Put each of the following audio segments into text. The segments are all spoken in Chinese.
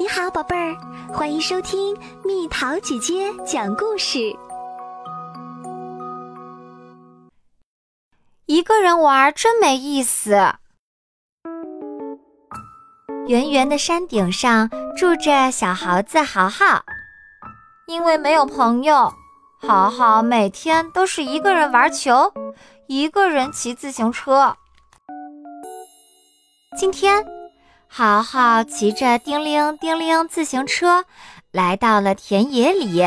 你好，宝贝儿，欢迎收听蜜桃姐姐讲故事。一个人玩真没意思。圆圆的山顶上住着小猴子豪豪，因为没有朋友，豪豪每天都是一个人玩球，一个人骑自行车。今天。豪豪骑着叮铃叮铃自行车，来到了田野里。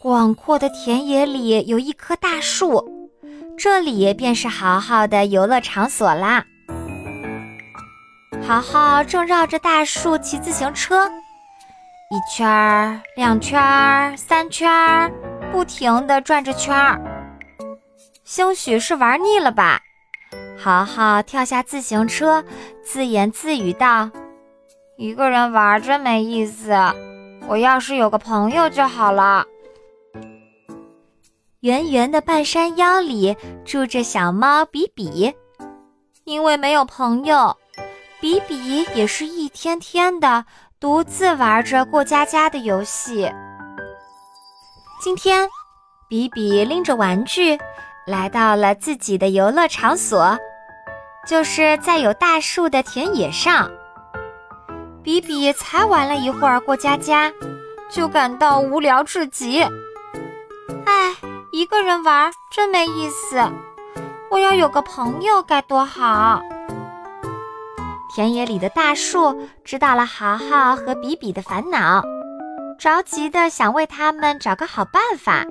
广阔的田野里有一棵大树，这里便是豪豪的游乐场所啦。豪豪正绕着大树骑自行车，一圈儿、两圈儿、三圈儿，不停地转着圈儿。兴许是玩腻了吧。豪豪跳下自行车，自言自语道：“一个人玩真没意思，我要是有个朋友就好了。”圆圆的半山腰里住着小猫比比，因为没有朋友，比比也是一天天的独自玩着过家家的游戏。今天，比比拎着玩具。来到了自己的游乐场所，就是在有大树的田野上。比比才玩了一会儿过家家，就感到无聊至极。唉，一个人玩真没意思，我要有个朋友该多好。田野里的大树知道了豪豪和比比的烦恼，着急的想为他们找个好办法。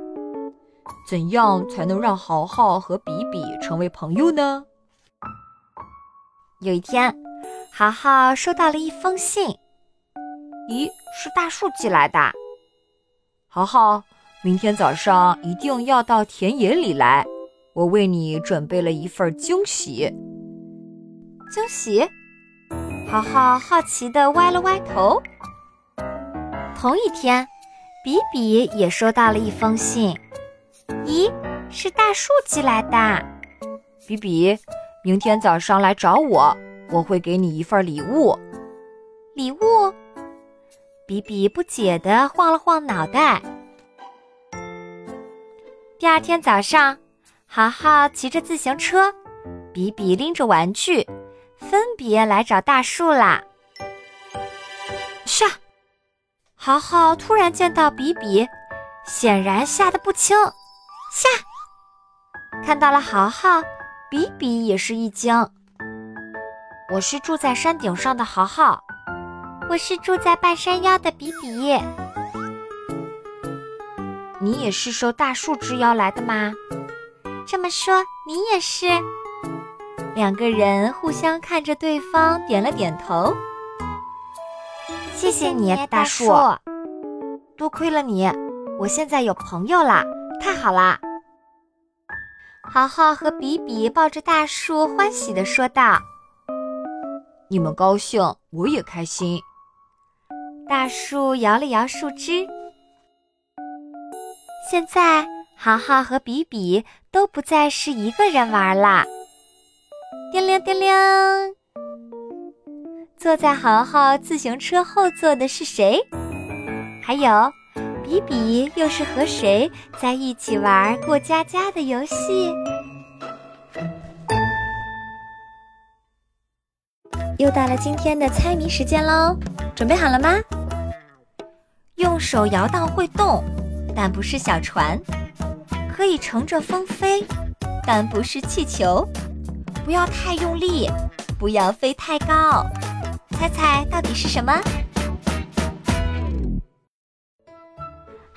怎样才能让豪豪和比比成为朋友呢？有一天，豪豪收到了一封信。咦，是大树寄来的。豪豪，明天早上一定要到田野里来，我为你准备了一份惊喜。惊喜？豪豪好奇地歪了歪头。同一天，比比也收到了一封信。咦，是大树寄来的。比比，明天早上来找我，我会给你一份礼物。礼物？比比不解地晃了晃脑袋。第二天早上，豪豪骑着自行车，比比拎着玩具，分别来找大树啦。唰！豪豪突然见到比比，显然吓得不轻。下，看到了豪豪，比比也是一惊。我是住在山顶上的豪豪，我是住在半山腰的比比。你也是受大树之邀来的吗？这么说，你也是。两个人互相看着对方，点了点头。谢谢你，大树。多亏了你，我现在有朋友啦，太好啦！豪豪和比比抱着大树，欢喜地说道：“你们高兴，我也开心。”大树摇了摇树枝。现在，豪豪和比比都不再是一个人玩啦。叮铃叮铃，坐在豪豪自行车后座的是谁？还有。比比又是和谁在一起玩过家家的游戏？又到了今天的猜谜时间喽，准备好了吗？用手摇到会动，但不是小船；可以乘着风飞，但不是气球。不要太用力，不要飞太高。猜猜到底是什么？